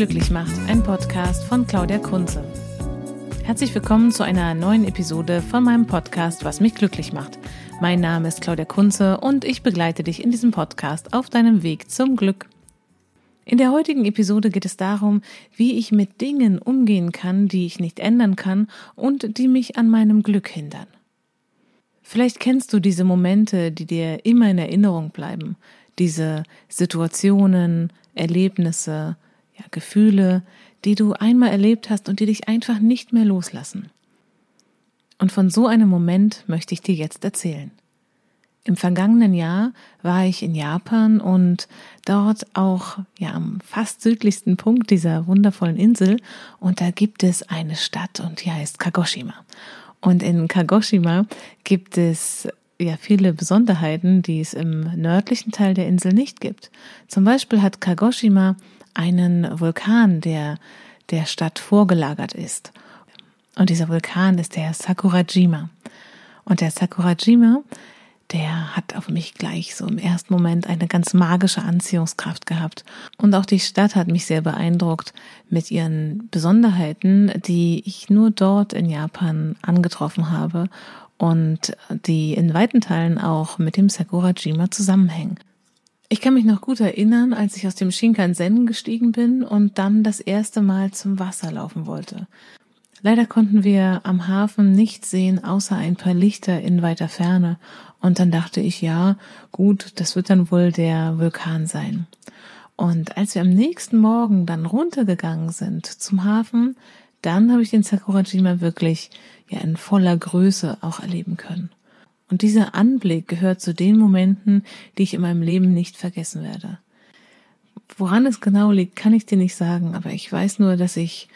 Glücklich macht, ein Podcast von Claudia Kunze. Herzlich willkommen zu einer neuen Episode von meinem Podcast Was mich glücklich macht. Mein Name ist Claudia Kunze und ich begleite dich in diesem Podcast auf deinem Weg zum Glück. In der heutigen Episode geht es darum, wie ich mit Dingen umgehen kann, die ich nicht ändern kann und die mich an meinem Glück hindern. Vielleicht kennst du diese Momente, die dir immer in Erinnerung bleiben, diese Situationen, Erlebnisse, ja, Gefühle, die du einmal erlebt hast und die dich einfach nicht mehr loslassen. Und von so einem Moment möchte ich dir jetzt erzählen. Im vergangenen Jahr war ich in Japan und dort auch ja am fast südlichsten Punkt dieser wundervollen Insel und da gibt es eine Stadt und die heißt Kagoshima. Und in Kagoshima gibt es ja viele Besonderheiten, die es im nördlichen Teil der Insel nicht gibt. Zum Beispiel hat Kagoshima einen Vulkan, der der Stadt vorgelagert ist. Und dieser Vulkan ist der Sakurajima. Und der Sakurajima, der hat auf mich gleich so im ersten Moment eine ganz magische Anziehungskraft gehabt. Und auch die Stadt hat mich sehr beeindruckt mit ihren Besonderheiten, die ich nur dort in Japan angetroffen habe und die in weiten Teilen auch mit dem Sakurajima zusammenhängen. Ich kann mich noch gut erinnern, als ich aus dem Shinkansen gestiegen bin und dann das erste Mal zum Wasser laufen wollte. Leider konnten wir am Hafen nichts sehen, außer ein paar Lichter in weiter Ferne. Und dann dachte ich, ja, gut, das wird dann wohl der Vulkan sein. Und als wir am nächsten Morgen dann runtergegangen sind zum Hafen, dann habe ich den Sakurajima wirklich ja in voller Größe auch erleben können. Und dieser Anblick gehört zu den Momenten, die ich in meinem Leben nicht vergessen werde. Woran es genau liegt, kann ich dir nicht sagen, aber ich weiß nur, dass ich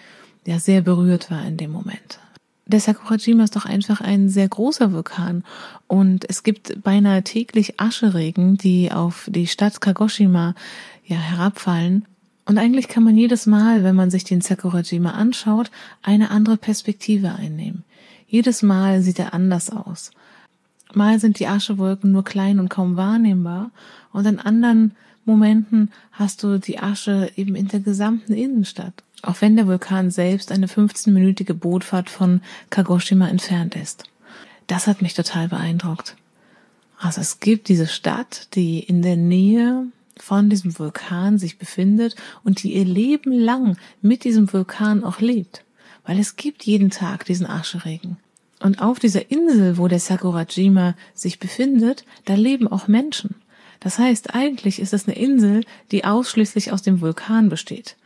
ja sehr berührt war in dem Moment. Der Sakurajima ist doch einfach ein sehr großer Vulkan und es gibt beinahe täglich Ascheregen, die auf die Stadt Kagoshima ja herabfallen. Und eigentlich kann man jedes Mal, wenn man sich den Sakurajima anschaut, eine andere Perspektive einnehmen. Jedes Mal sieht er anders aus. Mal sind die Aschewolken nur klein und kaum wahrnehmbar und in anderen Momenten hast du die Asche eben in der gesamten Innenstadt. Auch wenn der Vulkan selbst eine 15-minütige Bootfahrt von Kagoshima entfernt ist. Das hat mich total beeindruckt. Also es gibt diese Stadt, die in der Nähe von diesem Vulkan sich befindet und die ihr Leben lang mit diesem Vulkan auch lebt. Weil es gibt jeden Tag diesen Ascheregen. Und auf dieser Insel, wo der Sakurajima sich befindet, da leben auch Menschen. Das heißt, eigentlich ist es eine Insel, die ausschließlich aus dem Vulkan besteht.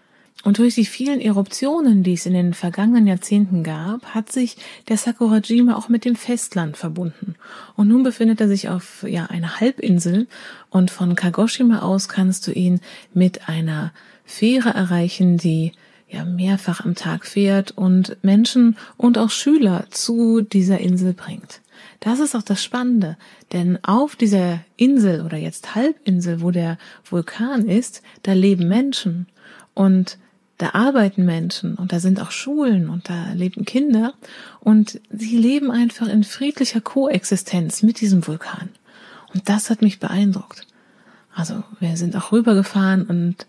Und durch die vielen Eruptionen, die es in den vergangenen Jahrzehnten gab, hat sich der Sakurajima auch mit dem Festland verbunden. Und nun befindet er sich auf ja einer Halbinsel und von Kagoshima aus kannst du ihn mit einer Fähre erreichen, die ja mehrfach am Tag fährt und Menschen und auch Schüler zu dieser Insel bringt. Das ist auch das Spannende, denn auf dieser Insel oder jetzt Halbinsel, wo der Vulkan ist, da leben Menschen und da arbeiten Menschen und da sind auch Schulen und da leben Kinder und sie leben einfach in friedlicher Koexistenz mit diesem Vulkan. Und das hat mich beeindruckt. Also wir sind auch rübergefahren und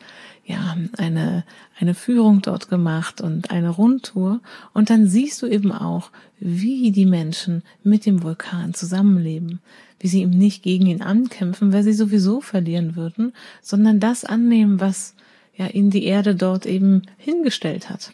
ja, eine, eine Führung dort gemacht und eine Rundtour. Und dann siehst du eben auch, wie die Menschen mit dem Vulkan zusammenleben, wie sie ihm nicht gegen ihn ankämpfen, weil sie sowieso verlieren würden, sondern das annehmen, was ja ihnen die Erde dort eben hingestellt hat.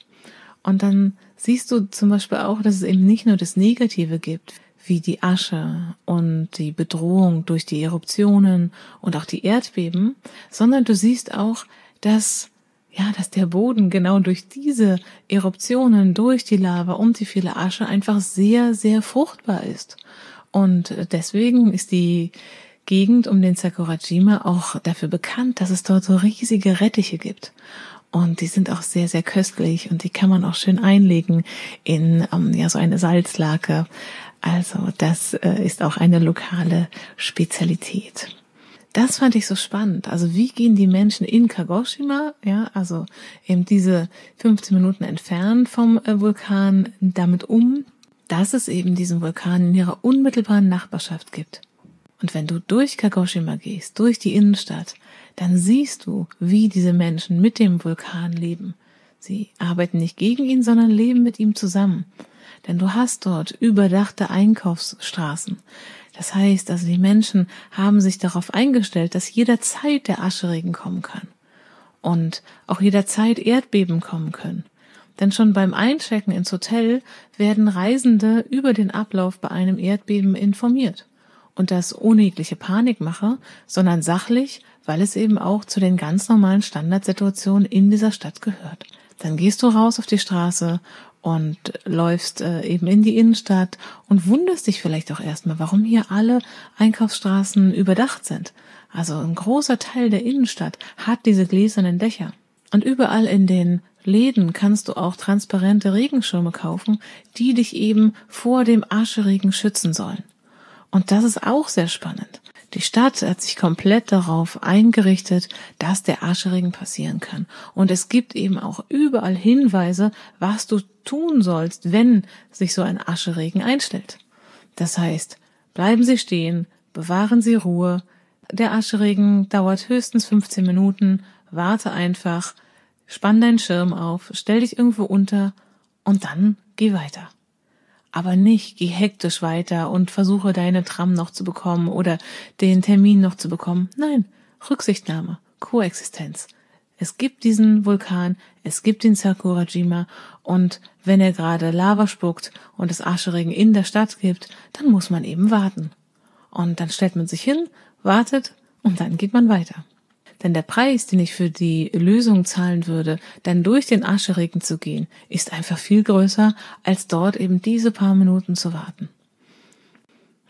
Und dann siehst du zum Beispiel auch, dass es eben nicht nur das Negative gibt, wie die Asche und die Bedrohung durch die Eruptionen und auch die Erdbeben, sondern du siehst auch, dass ja, dass der Boden genau durch diese Eruptionen, durch die Lava und die viele Asche einfach sehr, sehr fruchtbar ist. Und deswegen ist die Gegend um den Sakurajima auch dafür bekannt, dass es dort so riesige Rettiche gibt. Und die sind auch sehr, sehr köstlich und die kann man auch schön einlegen in ähm, ja so eine Salzlake. Also das äh, ist auch eine lokale Spezialität. Das fand ich so spannend. Also wie gehen die Menschen in Kagoshima, ja, also eben diese 15 Minuten entfernt vom äh, Vulkan damit um, dass es eben diesen Vulkan in ihrer unmittelbaren Nachbarschaft gibt. Und wenn du durch Kagoshima gehst, durch die Innenstadt, dann siehst du, wie diese Menschen mit dem Vulkan leben. Sie arbeiten nicht gegen ihn, sondern leben mit ihm zusammen. Denn du hast dort überdachte Einkaufsstraßen. Das heißt, also die Menschen haben sich darauf eingestellt, dass jederzeit der Ascheregen kommen kann. Und auch jederzeit Erdbeben kommen können. Denn schon beim Einchecken ins Hotel werden Reisende über den Ablauf bei einem Erdbeben informiert. Und das ohne jegliche Panikmache, sondern sachlich, weil es eben auch zu den ganz normalen Standardsituationen in dieser Stadt gehört. Dann gehst du raus auf die Straße und läufst äh, eben in die Innenstadt und wunderst dich vielleicht auch erstmal, warum hier alle Einkaufsstraßen überdacht sind. Also ein großer Teil der Innenstadt hat diese gläsernen Dächer. Und überall in den Läden kannst du auch transparente Regenschirme kaufen, die dich eben vor dem Ascheregen schützen sollen. Und das ist auch sehr spannend. Die Stadt hat sich komplett darauf eingerichtet, dass der Ascheregen passieren kann. Und es gibt eben auch überall Hinweise, was du tun sollst, wenn sich so ein Ascheregen einstellt. Das heißt, bleiben Sie stehen, bewahren Sie Ruhe. Der Ascheregen dauert höchstens 15 Minuten. Warte einfach, spann deinen Schirm auf, stell dich irgendwo unter und dann geh weiter aber nicht geh hektisch weiter und versuche deine Tram noch zu bekommen oder den Termin noch zu bekommen. Nein, Rücksichtnahme, Koexistenz. Es gibt diesen Vulkan, es gibt den Sakurajima und wenn er gerade Lava spuckt und es Ascheregen in der Stadt gibt, dann muss man eben warten. Und dann stellt man sich hin, wartet und dann geht man weiter. Denn der Preis, den ich für die Lösung zahlen würde, dann durch den Ascheregen zu gehen, ist einfach viel größer, als dort eben diese paar Minuten zu warten.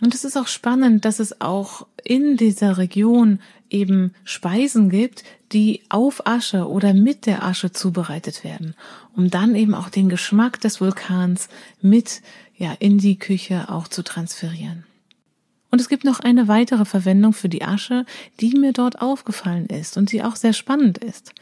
Und es ist auch spannend, dass es auch in dieser Region eben Speisen gibt, die auf Asche oder mit der Asche zubereitet werden, um dann eben auch den Geschmack des Vulkans mit ja in die Küche auch zu transferieren. Und es gibt noch eine weitere Verwendung für die Asche, die mir dort aufgefallen ist und die auch sehr spannend ist.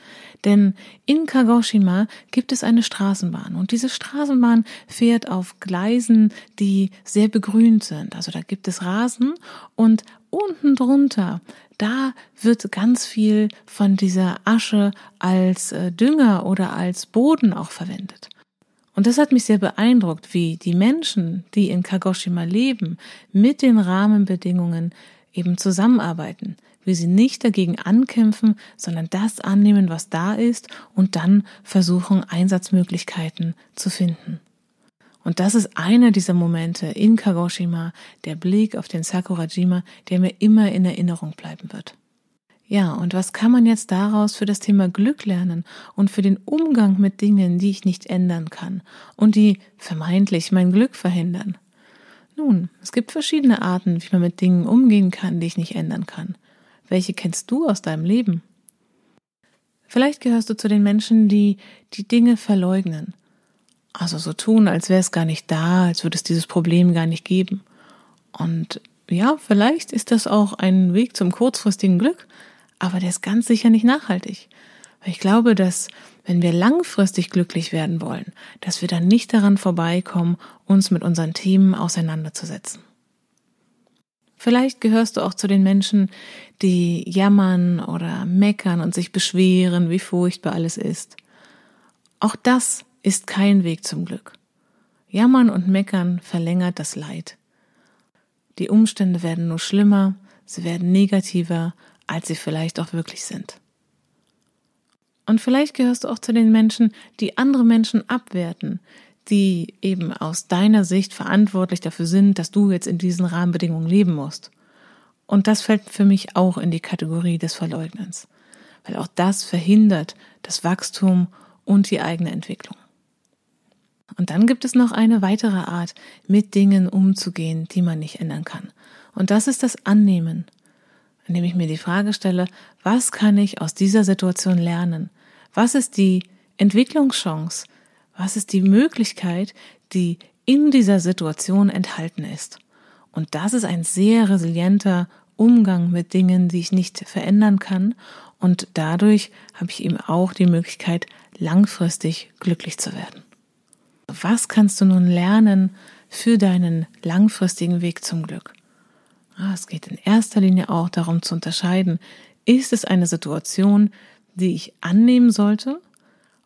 Denn in Kagoshima gibt es eine Straßenbahn und diese Straßenbahn fährt auf Gleisen, die sehr begrünt sind. Also da gibt es Rasen und unten drunter, da wird ganz viel von dieser Asche als äh, Dünger oder als Boden auch verwendet. Und das hat mich sehr beeindruckt, wie die Menschen, die in Kagoshima leben, mit den Rahmenbedingungen eben zusammenarbeiten, wie sie nicht dagegen ankämpfen, sondern das annehmen, was da ist und dann versuchen, Einsatzmöglichkeiten zu finden. Und das ist einer dieser Momente in Kagoshima, der Blick auf den Sakurajima, der mir immer in Erinnerung bleiben wird. Ja, und was kann man jetzt daraus für das Thema Glück lernen und für den Umgang mit Dingen, die ich nicht ändern kann und die vermeintlich mein Glück verhindern? Nun, es gibt verschiedene Arten, wie man mit Dingen umgehen kann, die ich nicht ändern kann. Welche kennst du aus deinem Leben? Vielleicht gehörst du zu den Menschen, die die Dinge verleugnen. Also so tun, als wäre es gar nicht da, als würde es dieses Problem gar nicht geben. Und ja, vielleicht ist das auch ein Weg zum kurzfristigen Glück, aber der ist ganz sicher nicht nachhaltig. Weil ich glaube, dass wenn wir langfristig glücklich werden wollen, dass wir dann nicht daran vorbeikommen, uns mit unseren Themen auseinanderzusetzen. Vielleicht gehörst du auch zu den Menschen, die jammern oder meckern und sich beschweren, wie furchtbar alles ist. Auch das ist kein Weg zum Glück. Jammern und meckern verlängert das Leid. Die Umstände werden nur schlimmer, sie werden negativer als sie vielleicht auch wirklich sind. Und vielleicht gehörst du auch zu den Menschen, die andere Menschen abwerten, die eben aus deiner Sicht verantwortlich dafür sind, dass du jetzt in diesen Rahmenbedingungen leben musst. Und das fällt für mich auch in die Kategorie des Verleugnens, weil auch das verhindert das Wachstum und die eigene Entwicklung. Und dann gibt es noch eine weitere Art, mit Dingen umzugehen, die man nicht ändern kann. Und das ist das Annehmen indem ich mir die Frage stelle, was kann ich aus dieser Situation lernen? Was ist die Entwicklungschance? Was ist die Möglichkeit, die in dieser Situation enthalten ist? Und das ist ein sehr resilienter Umgang mit Dingen, die ich nicht verändern kann. Und dadurch habe ich eben auch die Möglichkeit, langfristig glücklich zu werden. Was kannst du nun lernen für deinen langfristigen Weg zum Glück? Ah, es geht in erster Linie auch darum zu unterscheiden, Ist es eine Situation, die ich annehmen sollte?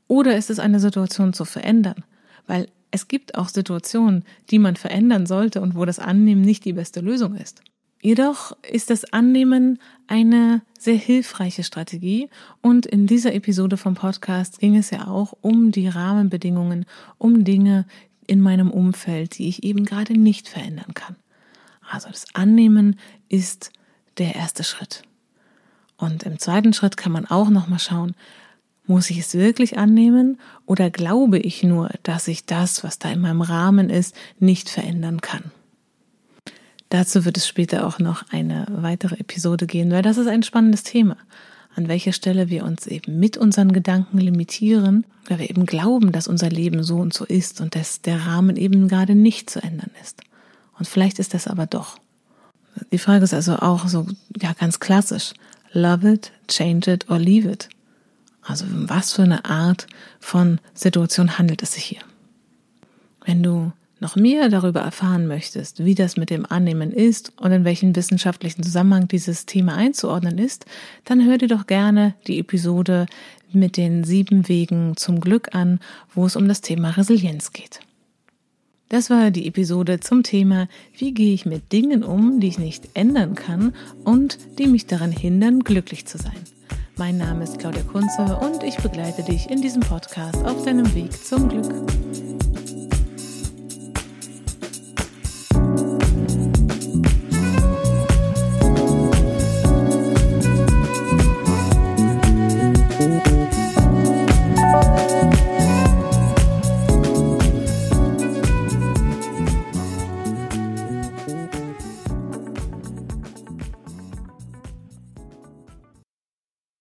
Oder ist es eine Situation zu verändern? Weil es gibt auch Situationen, die man verändern sollte und wo das Annehmen nicht die beste Lösung ist. Jedoch ist das Annehmen eine sehr hilfreiche Strategie und in dieser Episode vom Podcast ging es ja auch um die Rahmenbedingungen, um Dinge in meinem Umfeld, die ich eben gerade nicht verändern kann. Also das Annehmen ist der erste Schritt. Und im zweiten Schritt kann man auch nochmal schauen, muss ich es wirklich annehmen oder glaube ich nur, dass ich das, was da in meinem Rahmen ist, nicht verändern kann? Dazu wird es später auch noch eine weitere Episode gehen, weil das ist ein spannendes Thema. An welcher Stelle wir uns eben mit unseren Gedanken limitieren, weil wir eben glauben, dass unser Leben so und so ist und dass der Rahmen eben gerade nicht zu ändern ist. Und vielleicht ist das aber doch. Die Frage ist also auch so, ja, ganz klassisch. Love it, change it or leave it. Also was für eine Art von Situation handelt es sich hier? Wenn du noch mehr darüber erfahren möchtest, wie das mit dem Annehmen ist und in welchen wissenschaftlichen Zusammenhang dieses Thema einzuordnen ist, dann hör dir doch gerne die Episode mit den sieben Wegen zum Glück an, wo es um das Thema Resilienz geht. Das war die Episode zum Thema, wie gehe ich mit Dingen um, die ich nicht ändern kann und die mich daran hindern, glücklich zu sein. Mein Name ist Claudia Kunze und ich begleite dich in diesem Podcast auf deinem Weg zum Glück.